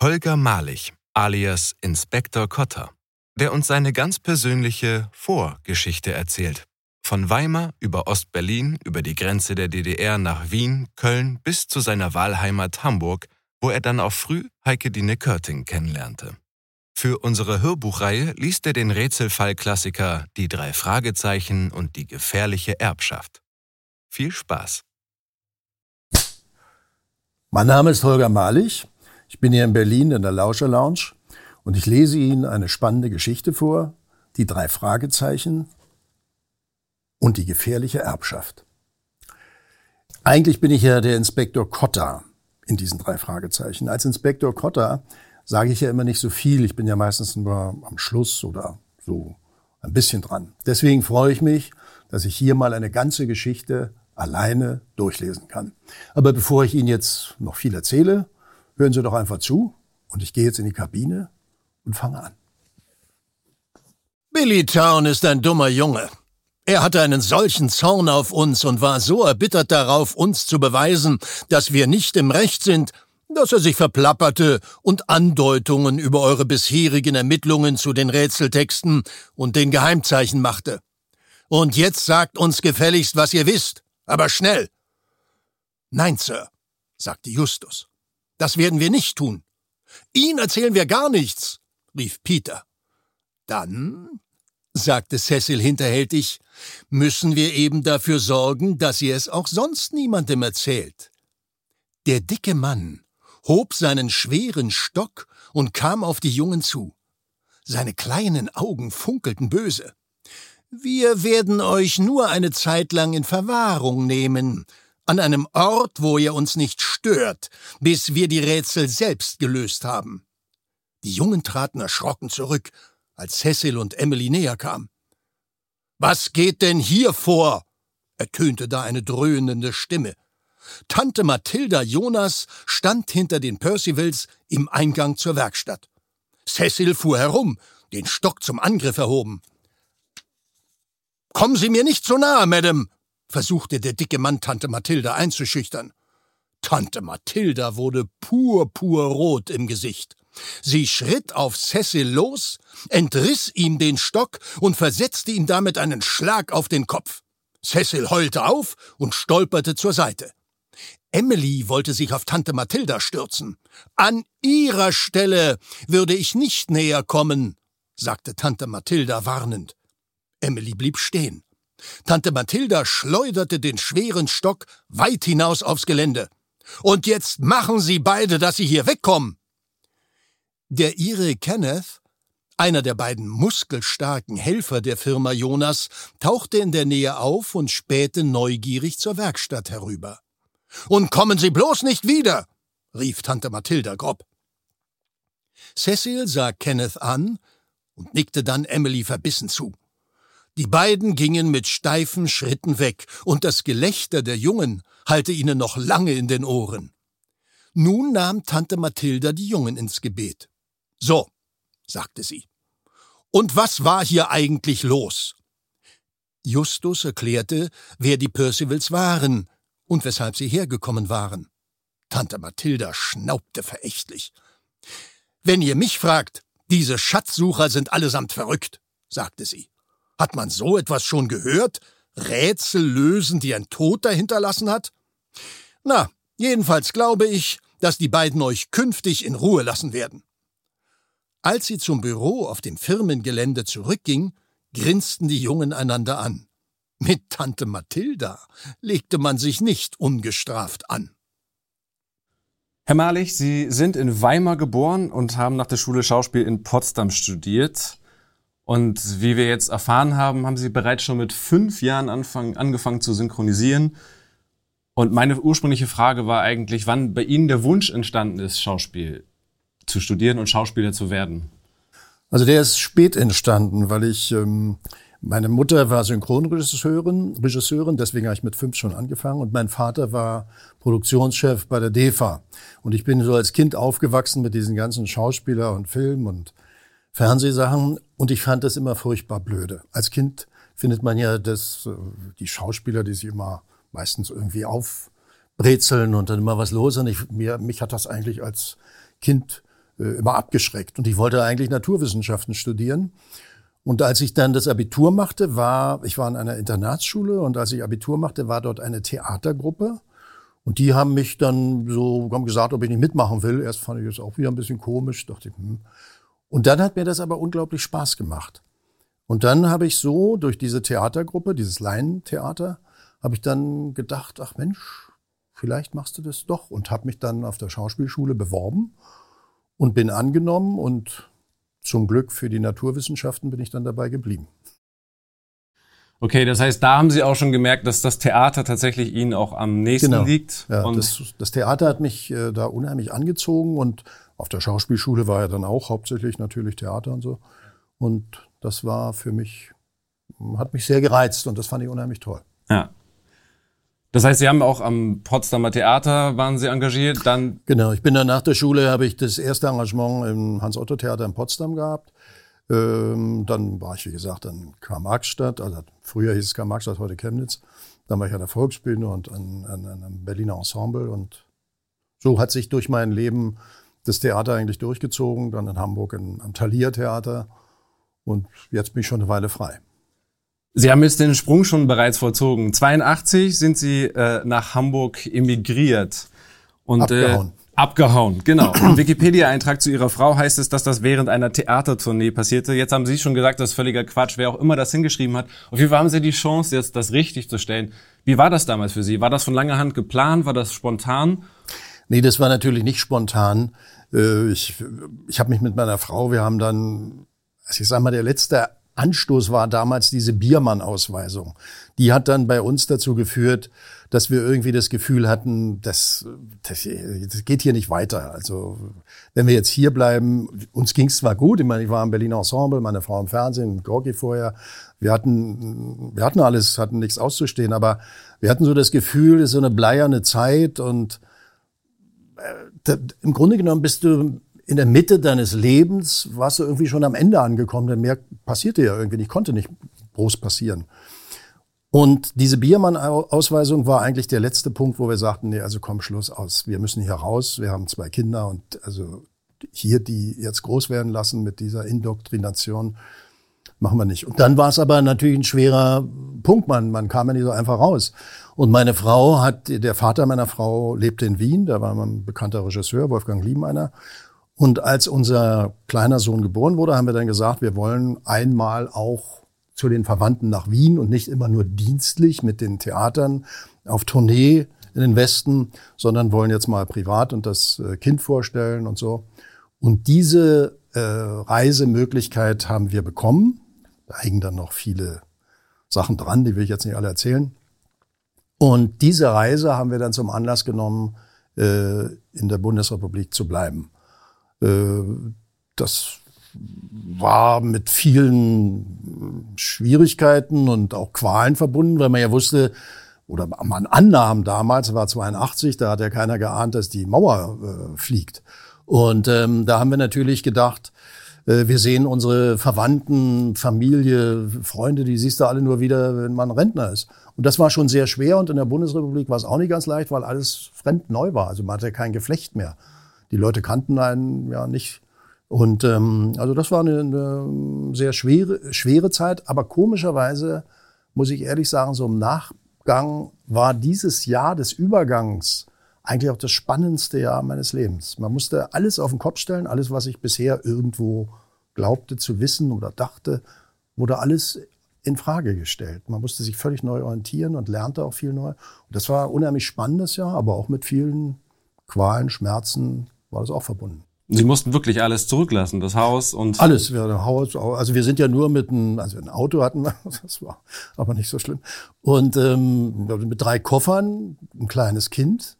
Holger Malich alias Inspektor Kotter, der uns seine ganz persönliche Vorgeschichte erzählt. Von Weimar über Ostberlin, über die Grenze der DDR nach Wien, Köln bis zu seiner Wahlheimat Hamburg, wo er dann auch früh Heike Dine Körting kennenlernte. Für unsere Hörbuchreihe liest er den Rätselfall-Klassiker Die drei Fragezeichen und die gefährliche Erbschaft. Viel Spaß! Mein Name ist Holger Malich. Ich bin hier in Berlin in der Lauscher Lounge und ich lese Ihnen eine spannende Geschichte vor, die drei Fragezeichen und die gefährliche Erbschaft. Eigentlich bin ich ja der Inspektor Kotter in diesen drei Fragezeichen. Als Inspektor Kotter sage ich ja immer nicht so viel. Ich bin ja meistens nur am Schluss oder so ein bisschen dran. Deswegen freue ich mich, dass ich hier mal eine ganze Geschichte alleine durchlesen kann. Aber bevor ich Ihnen jetzt noch viel erzähle, hören Sie doch einfach zu und ich gehe jetzt in die Kabine und fange an. Billy Town ist ein dummer Junge. Er hatte einen solchen Zorn auf uns und war so erbittert darauf, uns zu beweisen, dass wir nicht im Recht sind, dass er sich verplapperte und Andeutungen über eure bisherigen Ermittlungen zu den Rätseltexten und den Geheimzeichen machte. Und jetzt sagt uns gefälligst, was ihr wisst, aber schnell. Nein, Sir, sagte Justus. Das werden wir nicht tun. Ihnen erzählen wir gar nichts, rief Peter. Dann, sagte Cecil hinterhältig, müssen wir eben dafür sorgen, dass ihr es auch sonst niemandem erzählt. Der dicke Mann hob seinen schweren Stock und kam auf die Jungen zu. Seine kleinen Augen funkelten böse. Wir werden euch nur eine Zeit lang in Verwahrung nehmen, an einem Ort, wo ihr uns nicht stört, bis wir die Rätsel selbst gelöst haben. Die Jungen traten erschrocken zurück, als Cecil und Emily näher kamen. Was geht denn hier vor? ertönte da eine dröhnende Stimme. Tante Mathilda Jonas stand hinter den Percivals im Eingang zur Werkstatt. Cecil fuhr herum, den Stock zum Angriff erhoben. Kommen Sie mir nicht so nahe, Madame, versuchte der dicke Mann Tante Mathilda einzuschüchtern. Tante Mathilda wurde purpurrot im Gesicht. Sie schritt auf Cecil los, entriss ihm den Stock und versetzte ihm damit einen Schlag auf den Kopf. Cecil heulte auf und stolperte zur Seite. Emily wollte sich auf Tante Mathilda stürzen. An ihrer Stelle würde ich nicht näher kommen, sagte Tante Mathilda warnend. Emily blieb stehen. Tante Mathilda schleuderte den schweren Stock weit hinaus aufs Gelände. Und jetzt machen Sie beide, dass Sie hier wegkommen. Der Ire Kenneth, einer der beiden muskelstarken Helfer der Firma Jonas, tauchte in der Nähe auf und spähte neugierig zur Werkstatt herüber. Und kommen Sie bloß nicht wieder, rief Tante Mathilda grob. Cecil sah Kenneth an und nickte dann Emily verbissen zu. Die beiden gingen mit steifen Schritten weg, und das Gelächter der Jungen hallte ihnen noch lange in den Ohren. Nun nahm Tante Mathilda die Jungen ins Gebet. So, sagte sie. Und was war hier eigentlich los? Justus erklärte, wer die Percivals waren und weshalb sie hergekommen waren. Tante Mathilda schnaubte verächtlich. Wenn ihr mich fragt, diese Schatzsucher sind allesamt verrückt, sagte sie. Hat man so etwas schon gehört? Rätsel lösen, die ein Toter hinterlassen hat? Na, jedenfalls glaube ich, dass die beiden euch künftig in Ruhe lassen werden. Als sie zum Büro auf dem Firmengelände zurückging, grinsten die Jungen einander an. Mit Tante Mathilda legte man sich nicht ungestraft an. Herr Malich, Sie sind in Weimar geboren und haben nach der Schule Schauspiel in Potsdam studiert. Und wie wir jetzt erfahren haben, haben Sie bereits schon mit fünf Jahren anfang, angefangen zu synchronisieren. Und meine ursprüngliche Frage war eigentlich, wann bei Ihnen der Wunsch entstanden ist, Schauspiel zu studieren und Schauspieler zu werden. Also der ist spät entstanden, weil ich ähm, meine Mutter war Synchronregisseurin, Regisseurin, deswegen habe ich mit fünf schon angefangen und mein Vater war Produktionschef bei der DEFA. Und ich bin so als Kind aufgewachsen mit diesen ganzen Schauspieler und Film und Fernsehsachen und ich fand das immer furchtbar blöde. Als Kind findet man ja das, äh, die Schauspieler, die sich immer meistens irgendwie aufbrezeln und dann immer was los. Und ich, mir, mich hat das eigentlich als Kind äh, immer abgeschreckt. Und ich wollte eigentlich Naturwissenschaften studieren. Und als ich dann das Abitur machte, war, ich war in einer Internatsschule und als ich Abitur machte, war dort eine Theatergruppe. Und die haben mich dann so, haben gesagt, ob ich nicht mitmachen will. Erst fand ich das auch wieder ein bisschen komisch, dachte ich, hm. Und dann hat mir das aber unglaublich Spaß gemacht. Und dann habe ich so durch diese Theatergruppe, dieses Laientheater, habe ich dann gedacht, ach Mensch, vielleicht machst du das doch und habe mich dann auf der Schauspielschule beworben und bin angenommen und zum Glück für die Naturwissenschaften bin ich dann dabei geblieben. Okay, das heißt, da haben Sie auch schon gemerkt, dass das Theater tatsächlich Ihnen auch am nächsten genau. liegt. Ja, das, das, Theater hat mich äh, da unheimlich angezogen und auf der Schauspielschule war ja dann auch hauptsächlich natürlich Theater und so. Und das war für mich, hat mich sehr gereizt und das fand ich unheimlich toll. Ja. Das heißt, Sie haben auch am Potsdamer Theater waren Sie engagiert, dann? Genau, ich bin dann nach der Schule, habe ich das erste Engagement im Hans-Otto-Theater in Potsdam gehabt. Ähm, dann war ich, wie gesagt, an Karl-Marx-Stadt, also früher hieß es Karl-Marx-Stadt, heute Chemnitz. Dann war ich an der Volksbühne und an, an, an einem Berliner Ensemble und so hat sich durch mein Leben das Theater eigentlich durchgezogen, dann in Hamburg im, am Thalia Theater und jetzt bin ich schon eine Weile frei. Sie haben jetzt den Sprung schon bereits vollzogen. 82 sind Sie äh, nach Hamburg emigriert und abgehauen. Äh, abgehauen, genau. Im Wikipedia-Eintrag zu Ihrer Frau heißt es, dass das während einer Theatertournee passierte. Jetzt haben Sie schon gesagt, das ist völliger Quatsch, wer auch immer das hingeschrieben hat. Auf jeden Fall haben Sie die Chance, jetzt das richtig zu stellen. Wie war das damals für Sie? War das von langer Hand geplant? War das spontan? Nee, das war natürlich nicht spontan. Äh, ich, ich habe mich mit meiner Frau, wir haben dann, also ich sag mal, der letzte Anstoß war damals diese Biermann-Ausweisung. Die hat dann bei uns dazu geführt, dass wir irgendwie das Gefühl hatten, das, das, das geht hier nicht weiter. Also wenn wir jetzt hier bleiben, uns ging es zwar gut, ich meine, ich war im Berliner Ensemble, meine Frau im Fernsehen, Gorki vorher, wir hatten, wir hatten alles, hatten nichts auszustehen, aber wir hatten so das Gefühl, es ist so eine bleierne Zeit und äh, im Grunde genommen bist du in der Mitte deines Lebens, warst du irgendwie schon am Ende angekommen, denn mehr passierte ja irgendwie nicht, konnte nicht groß passieren. Und diese Biermann-Ausweisung war eigentlich der letzte Punkt, wo wir sagten, nee, also komm, Schluss aus. Wir müssen hier raus. Wir haben zwei Kinder und also hier die jetzt groß werden lassen mit dieser Indoktrination. Machen wir nicht. Und dann war es aber natürlich ein schwerer Punkt. Man, man kam ja nicht so einfach raus. Und meine Frau hat, der Vater meiner Frau lebte in Wien, da war ein bekannter Regisseur, Wolfgang Liebeiner. Und als unser kleiner Sohn geboren wurde, haben wir dann gesagt, wir wollen einmal auch zu den Verwandten nach Wien und nicht immer nur dienstlich mit den Theatern auf Tournee in den Westen, sondern wollen jetzt mal privat und das äh, Kind vorstellen und so. Und diese äh, Reisemöglichkeit haben wir bekommen. Da hängen dann noch viele Sachen dran, die will ich jetzt nicht alle erzählen. Und diese Reise haben wir dann zum Anlass genommen, äh, in der Bundesrepublik zu bleiben. Äh, das war mit vielen Schwierigkeiten und auch Qualen verbunden, weil man ja wusste, oder man annahm damals, war 82, da hat ja keiner geahnt, dass die Mauer äh, fliegt. Und ähm, da haben wir natürlich gedacht, äh, wir sehen unsere Verwandten, Familie, Freunde, die siehst du alle nur wieder, wenn man Rentner ist. Und das war schon sehr schwer und in der Bundesrepublik war es auch nicht ganz leicht, weil alles fremd neu war. Also man hatte kein Geflecht mehr. Die Leute kannten einen ja nicht. Und ähm, also das war eine, eine sehr schwere, schwere Zeit, aber komischerweise muss ich ehrlich sagen, so im Nachgang war dieses Jahr des Übergangs eigentlich auch das spannendste Jahr meines Lebens. Man musste alles auf den Kopf stellen, alles, was ich bisher irgendwo glaubte zu wissen oder dachte, wurde alles in Frage gestellt. Man musste sich völlig neu orientieren und lernte auch viel neu. Und das war ein unheimlich spannendes Jahr, aber auch mit vielen Qualen, Schmerzen, war das auch verbunden. Sie mussten wirklich alles zurücklassen, das Haus und alles. Wir Haus, also wir sind ja nur mit einem, also ein Auto hatten wir, das war aber nicht so schlimm. Und ähm, mit drei Koffern, ein kleines Kind,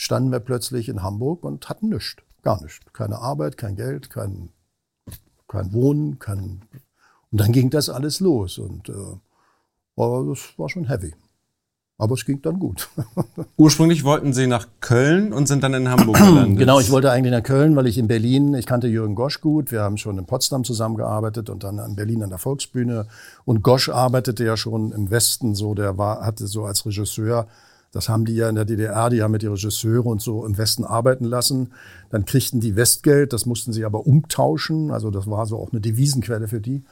standen wir plötzlich in Hamburg und hatten nichts, gar nichts, keine Arbeit, kein Geld, kein kein Wohnen, kein und dann ging das alles los und äh, aber das war schon heavy. Aber es ging dann gut. Ursprünglich wollten Sie nach Köln und sind dann in Hamburg gelandet. Genau, ich wollte eigentlich nach Köln, weil ich in Berlin, ich kannte Jürgen Gosch gut. Wir haben schon in Potsdam zusammengearbeitet und dann in Berlin an der Volksbühne. Und Gosch arbeitete ja schon im Westen so, der war, hatte so als Regisseur das haben die ja in der DDR, die haben mit die Regisseure und so im Westen arbeiten lassen. Dann kriegten die Westgeld, das mussten sie aber umtauschen. Also das war so auch eine Devisenquelle für die.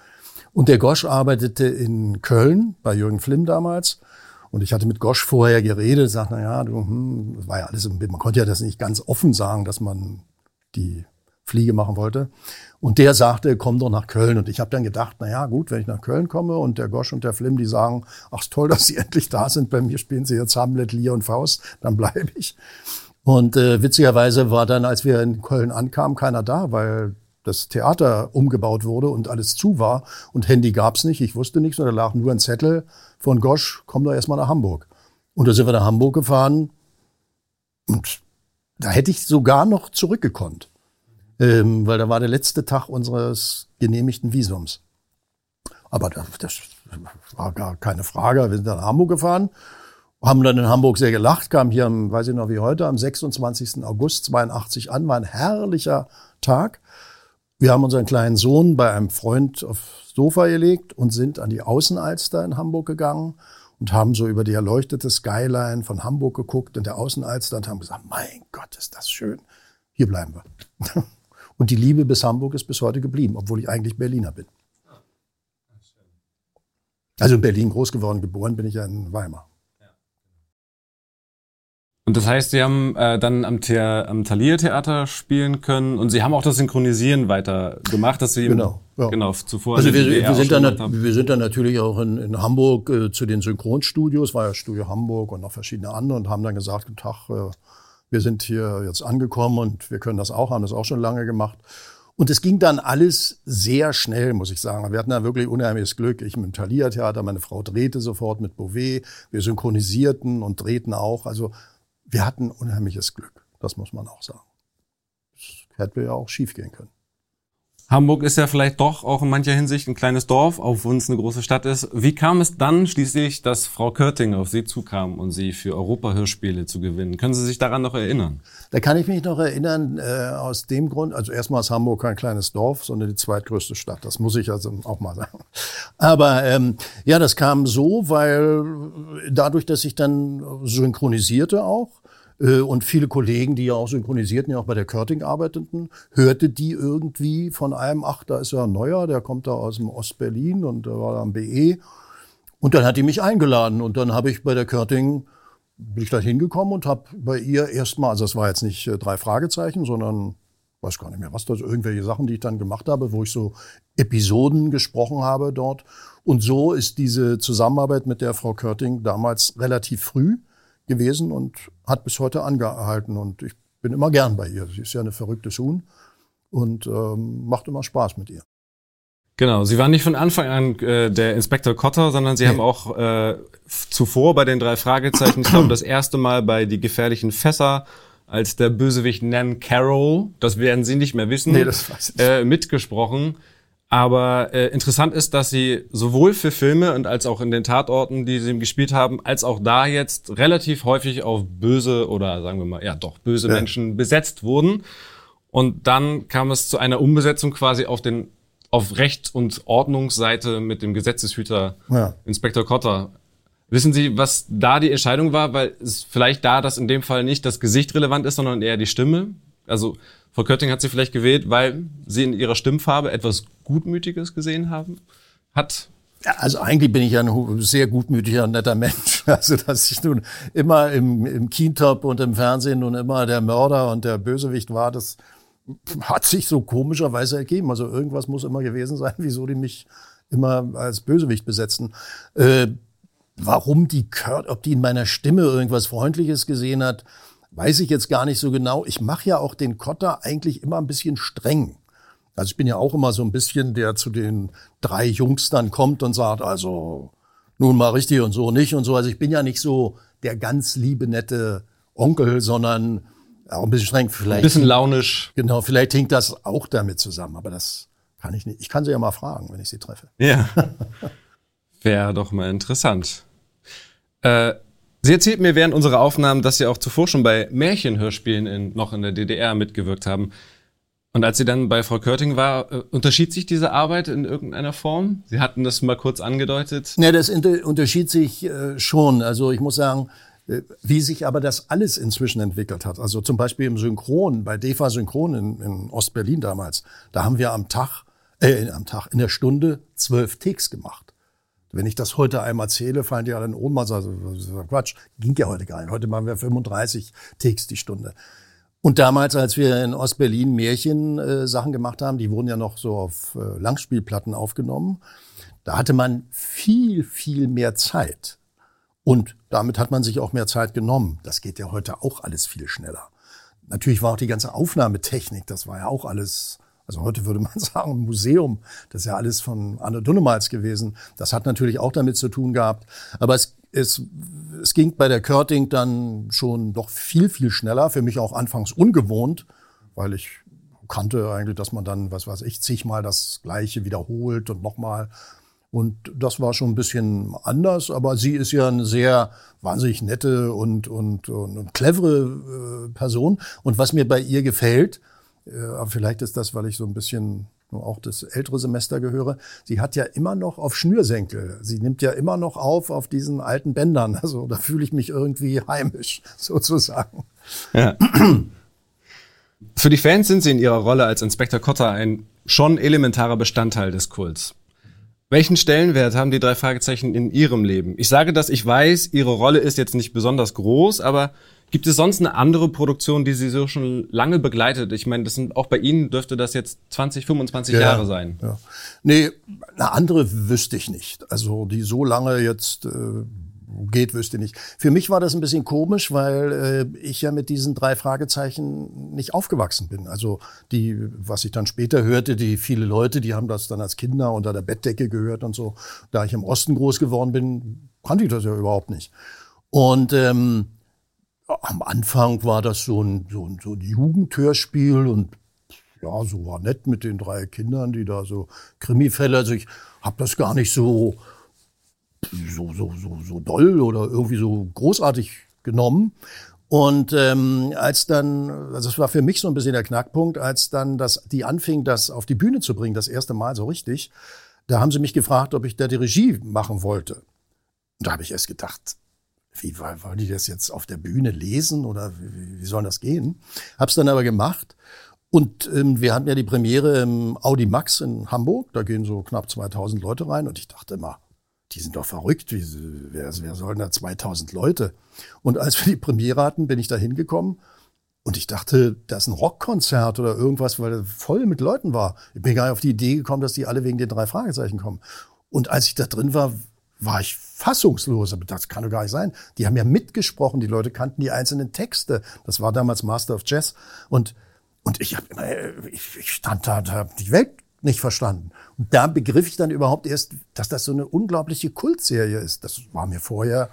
Und der Gosch arbeitete in Köln bei Jürgen Flimm damals. Und ich hatte mit Gosch vorher geredet, sagt, na ja, du, hm, das war ja alles im Bild. Man konnte ja das nicht ganz offen sagen, dass man die Fliege machen wollte. Und der sagte, komm doch nach Köln. Und ich habe dann gedacht, na ja, gut, wenn ich nach Köln komme und der Gosch und der Flimm, die sagen, ach toll, dass sie endlich da sind. Bei mir spielen sie jetzt Hamlet, Lear und Faust, dann bleibe ich. Und äh, witzigerweise war dann, als wir in Köln ankamen, keiner da, weil das Theater umgebaut wurde und alles zu war und Handy gab's nicht. Ich wusste nichts und da lag nur ein Zettel von Gosch, komm doch erstmal nach Hamburg. Und da sind wir nach Hamburg gefahren und da hätte ich sogar noch zurückgekonnt, ähm, weil da war der letzte Tag unseres genehmigten Visums. Aber das, das war gar keine Frage. Wir sind nach Hamburg gefahren, haben dann in Hamburg sehr gelacht, kamen hier, weiß ich noch wie heute, am 26. August 82 an, war ein herrlicher Tag. Wir haben unseren kleinen Sohn bei einem Freund aufs Sofa gelegt und sind an die Außenalster in Hamburg gegangen und haben so über die erleuchtete Skyline von Hamburg geguckt in der Außenalster und haben gesagt, mein Gott, ist das schön. Hier bleiben wir. Und die Liebe bis Hamburg ist bis heute geblieben, obwohl ich eigentlich Berliner bin. Also in Berlin groß geworden, geboren bin ich ja in Weimar. Und das heißt, Sie haben äh, dann am, The am Thalia Theater spielen können und Sie haben auch das Synchronisieren weiter gemacht, dass Sie genau, ja. genau zuvor. Also wir, wir, sind dann, wir sind dann natürlich auch in, in Hamburg äh, zu den Synchronstudios, war ja Studio Hamburg und noch verschiedene andere und haben dann gesagt, guten Tag, äh, wir sind hier jetzt angekommen und wir können das auch, haben das auch schon lange gemacht. Und es ging dann alles sehr schnell, muss ich sagen. Wir hatten da wirklich unheimliches Glück. Ich mit dem Thalia Theater, meine Frau drehte sofort mit Beauvais, wir synchronisierten und drehten auch. Also wir hatten unheimliches Glück. Das muss man auch sagen. Das hätte ja auch schief gehen können. Hamburg ist ja vielleicht doch auch in mancher Hinsicht ein kleines Dorf, wenn es eine große Stadt ist. Wie kam es dann schließlich, dass Frau Körting auf Sie zukam und Sie für Europa-Hörspiele zu gewinnen? Können Sie sich daran noch erinnern? Da kann ich mich noch erinnern, äh, aus dem Grund, also erstmal ist Hamburg kein kleines Dorf, sondern die zweitgrößte Stadt. Das muss ich also auch mal sagen. Aber ähm, ja, das kam so, weil dadurch, dass ich dann synchronisierte auch, und viele Kollegen, die ja auch synchronisierten, ja auch bei der Körting arbeiteten, hörte die irgendwie von einem, ach, da ist ja ein neuer, der kommt da aus dem Ostberlin und der war am BE. Und dann hat die mich eingeladen und dann habe ich bei der Körting bin ich da hingekommen und habe bei ihr erstmal, also es war jetzt nicht äh, drei Fragezeichen, sondern weiß gar nicht mehr was, das irgendwelche Sachen, die ich dann gemacht habe, wo ich so Episoden gesprochen habe dort. Und so ist diese Zusammenarbeit mit der Frau Körting damals relativ früh gewesen und hat bis heute angehalten. Und ich bin immer gern bei ihr. Sie ist ja eine verrückte Huhn und ähm, macht immer Spaß mit ihr. Genau, Sie waren nicht von Anfang an äh, der Inspektor Kotter, sondern Sie nee. haben auch äh, zuvor bei den drei Fragezeichen, ich glaube, das erste Mal bei die gefährlichen Fässer als der Bösewicht Nan Carroll, das werden Sie nicht mehr wissen, nee, das weiß ich. Äh, mitgesprochen. Aber äh, interessant ist, dass Sie sowohl für Filme und als auch in den Tatorten, die Sie gespielt haben, als auch da jetzt relativ häufig auf böse oder sagen wir mal, ja doch, böse ja. Menschen besetzt wurden. Und dann kam es zu einer Umbesetzung quasi auf den auf Recht- und Ordnungsseite mit dem Gesetzeshüter ja. Inspektor Kotter. Wissen Sie, was da die Entscheidung war? Weil es vielleicht da, dass in dem Fall nicht das Gesicht relevant ist, sondern eher die Stimme. Also Frau Kötting hat sie vielleicht gewählt, weil sie in ihrer Stimmfarbe etwas Gutmütiges gesehen haben. Hat ja, also eigentlich bin ich ja ein sehr gutmütiger netter Mensch. Also dass ich nun immer im, im Kintop und im Fernsehen nun immer der Mörder und der Bösewicht war, das hat sich so komischerweise ergeben. Also irgendwas muss immer gewesen sein, wieso die mich immer als Bösewicht besetzen. Äh, Warum die Kurt, ob die in meiner Stimme irgendwas Freundliches gesehen hat, weiß ich jetzt gar nicht so genau. Ich mache ja auch den Kotter eigentlich immer ein bisschen streng. Also ich bin ja auch immer so ein bisschen, der zu den drei Jungs dann kommt und sagt, also nun mal richtig und so nicht und so. Also ich bin ja nicht so der ganz liebe, nette Onkel, sondern auch ein bisschen streng. Vielleicht, ein bisschen launisch. Genau, vielleicht hängt das auch damit zusammen, aber das kann ich nicht. Ich kann sie ja mal fragen, wenn ich sie treffe. Ja. Wäre doch mal interessant. Äh, Sie erzählt mir während unserer Aufnahmen, dass Sie auch zuvor schon bei Märchenhörspielen in, noch in der DDR mitgewirkt haben. Und als sie dann bei Frau Körting war, äh, unterschied sich diese Arbeit in irgendeiner Form? Sie hatten das mal kurz angedeutet. Ja, das unterschied sich äh, schon. Also ich muss sagen, äh, wie sich aber das alles inzwischen entwickelt hat. Also zum Beispiel im Synchron, bei DEFA Synchron in, in Ostberlin damals, da haben wir am Tag, äh, am Tag, in der Stunde zwölf Ticks gemacht. Wenn ich das heute einmal erzähle, fallen die alle in Ohnmacht. Also, Quatsch, ging ja heute gar nicht. Heute machen wir 35 Ticks die Stunde. Und damals, als wir in Ostberlin Märchen-Sachen äh, gemacht haben, die wurden ja noch so auf äh, Langspielplatten aufgenommen, da hatte man viel, viel mehr Zeit. Und damit hat man sich auch mehr Zeit genommen. Das geht ja heute auch alles viel schneller. Natürlich war auch die ganze Aufnahmetechnik, das war ja auch alles also heute würde man sagen, Museum, das ist ja alles von Anne Dunnemals gewesen. Das hat natürlich auch damit zu tun gehabt. Aber es, es, es ging bei der Körting dann schon doch viel, viel schneller. Für mich auch anfangs ungewohnt, weil ich kannte eigentlich, dass man dann, was weiß ich, zigmal das Gleiche wiederholt und nochmal. Und das war schon ein bisschen anders, aber sie ist ja eine sehr wahnsinnig nette und, und, und, und clevere äh, Person. Und was mir bei ihr gefällt, aber vielleicht ist das, weil ich so ein bisschen nur auch das ältere Semester gehöre. Sie hat ja immer noch auf Schnürsenkel. Sie nimmt ja immer noch auf auf diesen alten Bändern. Also da fühle ich mich irgendwie heimisch sozusagen. Ja. Für die Fans sind Sie in Ihrer Rolle als Inspektor Kotter ein schon elementarer Bestandteil des Kults. Welchen Stellenwert haben die drei Fragezeichen in Ihrem Leben? Ich sage das, ich weiß, Ihre Rolle ist jetzt nicht besonders groß, aber Gibt es sonst eine andere Produktion, die Sie so schon lange begleitet? Ich meine, das sind auch bei Ihnen dürfte das jetzt 20, 25 ja, Jahre sein. Ja. Nee, eine andere wüsste ich nicht. Also die so lange jetzt äh, geht, wüsste ich nicht. Für mich war das ein bisschen komisch, weil äh, ich ja mit diesen drei Fragezeichen nicht aufgewachsen bin. Also die, was ich dann später hörte, die viele Leute, die haben das dann als Kinder unter der Bettdecke gehört und so. Da ich im Osten groß geworden bin, kannte ich das ja überhaupt nicht. Und ähm, am Anfang war das so ein, so ein, so ein Jugendhörspiel und ja, so war nett mit den drei Kindern, die da so Krimifälle. Also ich habe das gar nicht so, so, so, so, so doll oder irgendwie so großartig genommen. Und ähm, als dann, also es war für mich so ein bisschen der Knackpunkt, als dann das, die anfing, das auf die Bühne zu bringen, das erste Mal so richtig, da haben sie mich gefragt, ob ich da die Regie machen wollte. Und da habe ich erst gedacht, wie wollen die das jetzt auf der Bühne lesen oder wie, wie soll das gehen? Hab's dann aber gemacht. Und ähm, wir hatten ja die Premiere im Audi Max in Hamburg. Da gehen so knapp 2000 Leute rein. Und ich dachte immer, die sind doch verrückt. Wie, wer, wer sollen da 2000 Leute? Und als wir die Premiere hatten, bin ich da hingekommen. Und ich dachte, das ist ein Rockkonzert oder irgendwas, weil es voll mit Leuten war. Ich bin gar nicht auf die Idee gekommen, dass die alle wegen den drei Fragezeichen kommen. Und als ich da drin war, war ich fassungslos. Aber das kann doch gar nicht sein. Die haben ja mitgesprochen, die Leute kannten die einzelnen Texte. Das war damals Master of Jazz. Und, und ich, hab, ich, ich stand da und habe die Welt nicht verstanden. Und da begriff ich dann überhaupt erst, dass das so eine unglaubliche Kultserie ist. Das war mir vorher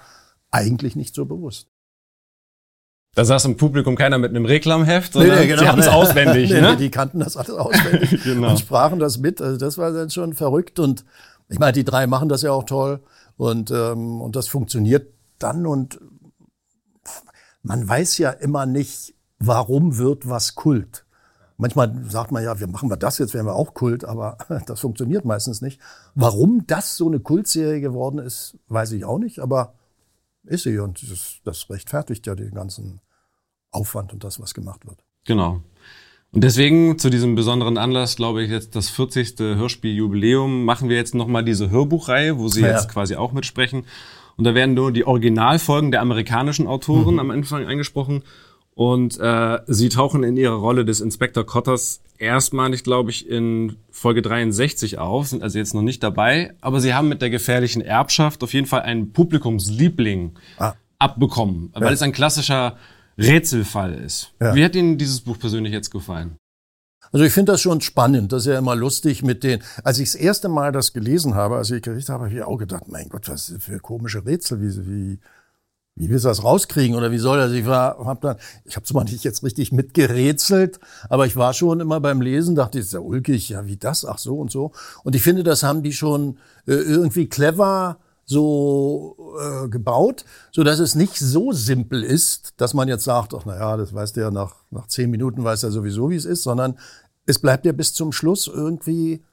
eigentlich nicht so bewusst. Da saß im Publikum keiner mit einem Reklamheft, sondern nee, nee, genau, sie hatten es auswendig. nee, ne? Die kannten das alles auswendig genau. und sprachen das mit. Also das war dann schon verrückt. Und ich meine, die drei machen das ja auch toll. Und, ähm, und das funktioniert dann. Und man weiß ja immer nicht, warum wird was Kult. Manchmal sagt man ja, wir machen wir das jetzt, werden wir auch Kult, aber das funktioniert meistens nicht. Warum das so eine Kultserie geworden ist, weiß ich auch nicht, aber ist sie und das, das rechtfertigt ja den ganzen Aufwand und das, was gemacht wird. Genau. Und deswegen zu diesem besonderen Anlass, glaube ich, jetzt das 40. Hörspieljubiläum, machen wir jetzt nochmal diese Hörbuchreihe, wo Sie ja. jetzt quasi auch mitsprechen. Und da werden nur die Originalfolgen der amerikanischen Autoren mhm. am Anfang eingesprochen. Und äh, sie tauchen in ihrer Rolle des Inspektor Cotters erstmalig, glaube ich, in Folge 63 auf, sind also jetzt noch nicht dabei, aber sie haben mit der gefährlichen Erbschaft auf jeden Fall einen Publikumsliebling ah. abbekommen, weil ja. es ein klassischer Rätselfall ist. Ja. Wie hat Ihnen dieses Buch persönlich jetzt gefallen? Also ich finde das schon spannend. Das ist ja immer lustig mit den. Als ich das erste Mal das gelesen habe, als ich gerichtet habe, habe ich auch gedacht, mein Gott, was für komische Rätsel, wie, wie, wie willst du das rauskriegen oder wie soll das? Ich war, hab dann, ich habe zwar nicht jetzt richtig mitgerätselt, aber ich war schon immer beim Lesen, dachte, ist ja ulkig, ja wie das, ach so und so. Und ich finde, das haben die schon äh, irgendwie clever so äh, gebaut, so dass es nicht so simpel ist, dass man jetzt sagt, ach na ja, das weißt du ja nach nach zehn Minuten weiß er sowieso, wie es ist, sondern es bleibt ja bis zum Schluss irgendwie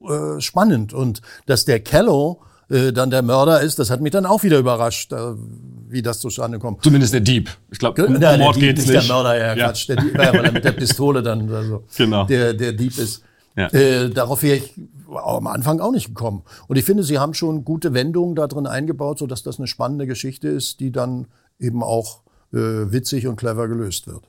äh, spannend und dass der Kello äh, dann der Mörder ist, das hat mich dann auch wieder überrascht, äh, wie das zustande kommt. Zumindest der Dieb. Ich glaube, um ja, Mord geht's nicht. Der Mörder, ja, ja. Quatsch. Der Dieb, ja, weil er mit der Pistole dann also genau. der, der Dieb ist. Ja. Äh, darauf wäre ich am Anfang auch nicht gekommen. Und ich finde, sie haben schon gute Wendungen da drin eingebaut, sodass das eine spannende Geschichte ist, die dann eben auch äh, witzig und clever gelöst wird.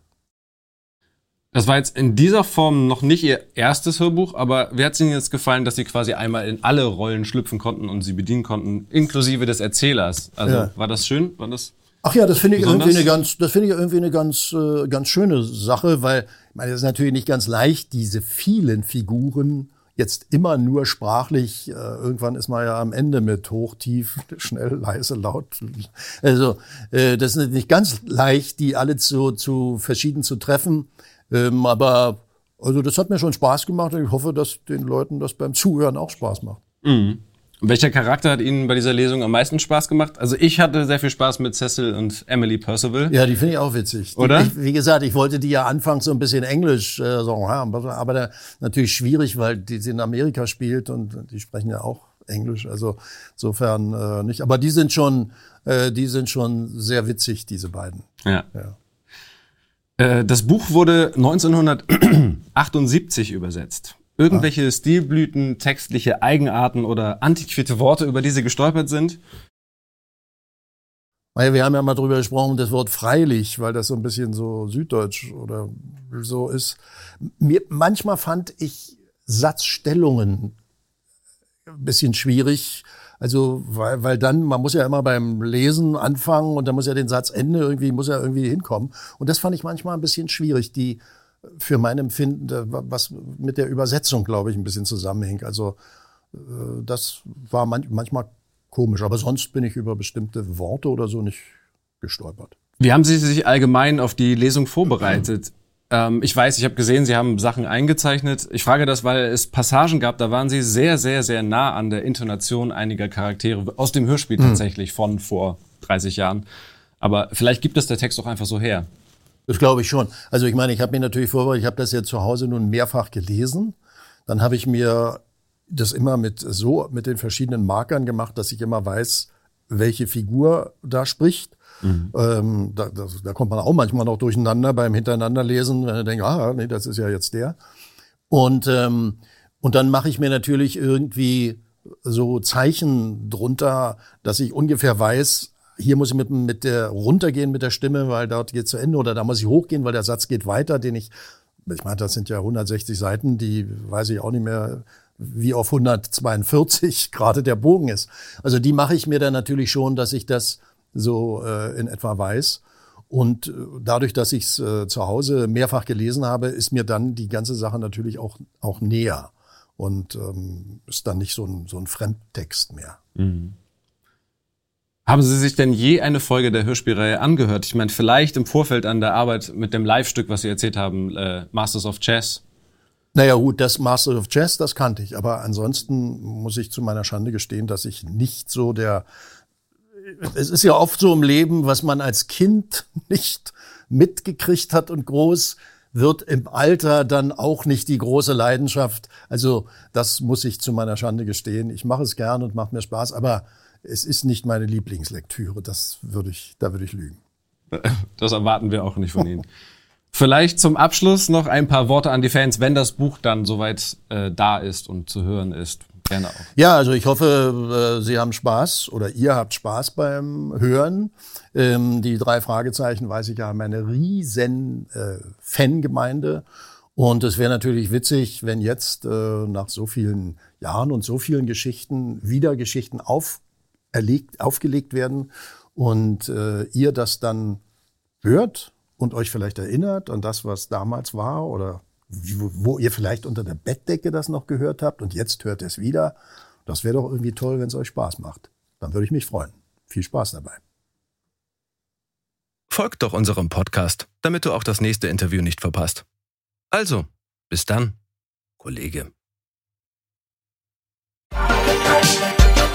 Das war jetzt in dieser Form noch nicht Ihr erstes Hörbuch, aber wie hat es Ihnen jetzt gefallen, dass Sie quasi einmal in alle Rollen schlüpfen konnten und sie bedienen konnten, inklusive des Erzählers? Also ja. war das schön? War das Ach ja, das finde ich irgendwie eine ganz, das finde ich irgendwie eine ganz, äh, ganz schöne Sache, weil ich meine, es ist natürlich nicht ganz leicht, diese vielen Figuren jetzt immer nur sprachlich, äh, irgendwann ist man ja am Ende mit hoch, tief, schnell, leise, laut. Also äh, das ist nicht ganz leicht, die alle zu, zu verschieden zu treffen. Ähm, aber also das hat mir schon Spaß gemacht und ich hoffe, dass den Leuten das beim Zuhören auch Spaß macht. Mhm. Welcher Charakter hat Ihnen bei dieser Lesung am meisten Spaß gemacht? Also ich hatte sehr viel Spaß mit Cecil und Emily Percival. Ja, die finde ich auch witzig. Oder? ich, wie gesagt, ich wollte die ja anfangs so ein bisschen Englisch äh, sagen, aber da, natürlich schwierig, weil die sie in Amerika spielt und die sprechen ja auch Englisch. Also insofern äh, nicht. Aber die sind schon, äh, die sind schon sehr witzig, diese beiden. Ja. ja. Äh, das Buch wurde 1978 übersetzt. Irgendwelche ah. Stilblüten, textliche Eigenarten oder antiquierte Worte, über die Sie gestolpert sind? Wir haben ja mal drüber gesprochen, das Wort freilich, weil das so ein bisschen so süddeutsch oder so ist. Mir, manchmal fand ich Satzstellungen ein bisschen schwierig. Also, weil, weil dann, man muss ja immer beim Lesen anfangen und dann muss ja den Satzende irgendwie, muss ja irgendwie hinkommen. Und das fand ich manchmal ein bisschen schwierig. Die, für mein Empfinden, was mit der Übersetzung, glaube ich, ein bisschen zusammenhängt. Also äh, das war manchmal komisch, aber sonst bin ich über bestimmte Worte oder so nicht gestolpert. Wie haben Sie sich allgemein auf die Lesung vorbereitet? Ähm, ich weiß, ich habe gesehen, Sie haben Sachen eingezeichnet. Ich frage das, weil es Passagen gab, da waren Sie sehr, sehr, sehr nah an der Intonation einiger Charaktere aus dem Hörspiel mhm. tatsächlich von vor 30 Jahren. Aber vielleicht gibt es der Text auch einfach so her. Das glaube ich schon. Also ich meine, ich habe mir natürlich vorbereitet, ich habe das ja zu Hause nun mehrfach gelesen. Dann habe ich mir das immer mit so mit den verschiedenen Markern gemacht, dass ich immer weiß, welche Figur da spricht. Mhm. Ähm, da, da, da, kommt man auch manchmal noch durcheinander beim Hintereinanderlesen, wenn er denkt, ah, nee, das ist ja jetzt der. Und, ähm, und dann mache ich mir natürlich irgendwie so Zeichen drunter, dass ich ungefähr weiß, hier muss ich mit, mit der runtergehen mit der Stimme, weil dort geht zu Ende oder da muss ich hochgehen, weil der Satz geht weiter, den ich, ich meine, das sind ja 160 Seiten, die weiß ich auch nicht mehr, wie auf 142 gerade der Bogen ist. Also die mache ich mir dann natürlich schon, dass ich das so äh, in etwa weiß. Und äh, dadurch, dass ich es äh, zu Hause mehrfach gelesen habe, ist mir dann die ganze Sache natürlich auch, auch näher und ähm, ist dann nicht so ein, so ein Fremdtext mehr. Mhm. Haben Sie sich denn je eine Folge der Hörspielreihe angehört? Ich meine, vielleicht im Vorfeld an der Arbeit mit dem Live-Stück, was Sie erzählt haben, äh, Masters of Chess. Naja gut, das Masters of Chess, das kannte ich. Aber ansonsten muss ich zu meiner Schande gestehen, dass ich nicht so der... Es ist ja oft so im Leben, was man als Kind nicht mitgekriegt hat und groß wird im Alter dann auch nicht die große Leidenschaft. Also das muss ich zu meiner Schande gestehen. Ich mache es gern und macht mir Spaß, aber es ist nicht meine Lieblingslektüre. Das würde ich, da würde ich lügen. Das erwarten wir auch nicht von Ihnen. Vielleicht zum Abschluss noch ein paar Worte an die Fans, wenn das Buch dann soweit äh, da ist und zu hören ist. Gerne. Ja, also ich hoffe, äh, Sie haben Spaß oder ihr habt Spaß beim Hören. Ähm, die drei Fragezeichen, weiß ich ja, haben eine riesen äh, Fangemeinde. Und es wäre natürlich witzig, wenn jetzt äh, nach so vielen Jahren und so vielen Geschichten wieder Geschichten auferlegt, aufgelegt werden und ihr das dann hört und euch vielleicht erinnert an das, was damals war oder wo ihr vielleicht unter der Bettdecke das noch gehört habt und jetzt hört ihr es wieder. Das wäre doch irgendwie toll, wenn es euch Spaß macht. Dann würde ich mich freuen. Viel Spaß dabei. Folgt doch unserem Podcast, damit du auch das nächste Interview nicht verpasst. Also, bis dann, Kollege.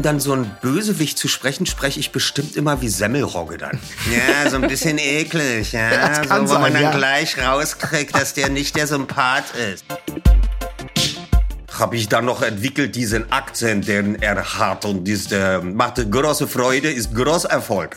Um dann so ein Bösewicht zu sprechen, spreche ich bestimmt immer wie Semmelrogge dann. Ja, so ein bisschen eklig, ja. so, wo sein, man dann ja. gleich rauskriegt, dass der nicht der Sympath ist habe ich dann noch entwickelt, diesen Akzent, den er hat. Und das äh, macht große Freude, ist großer Erfolg.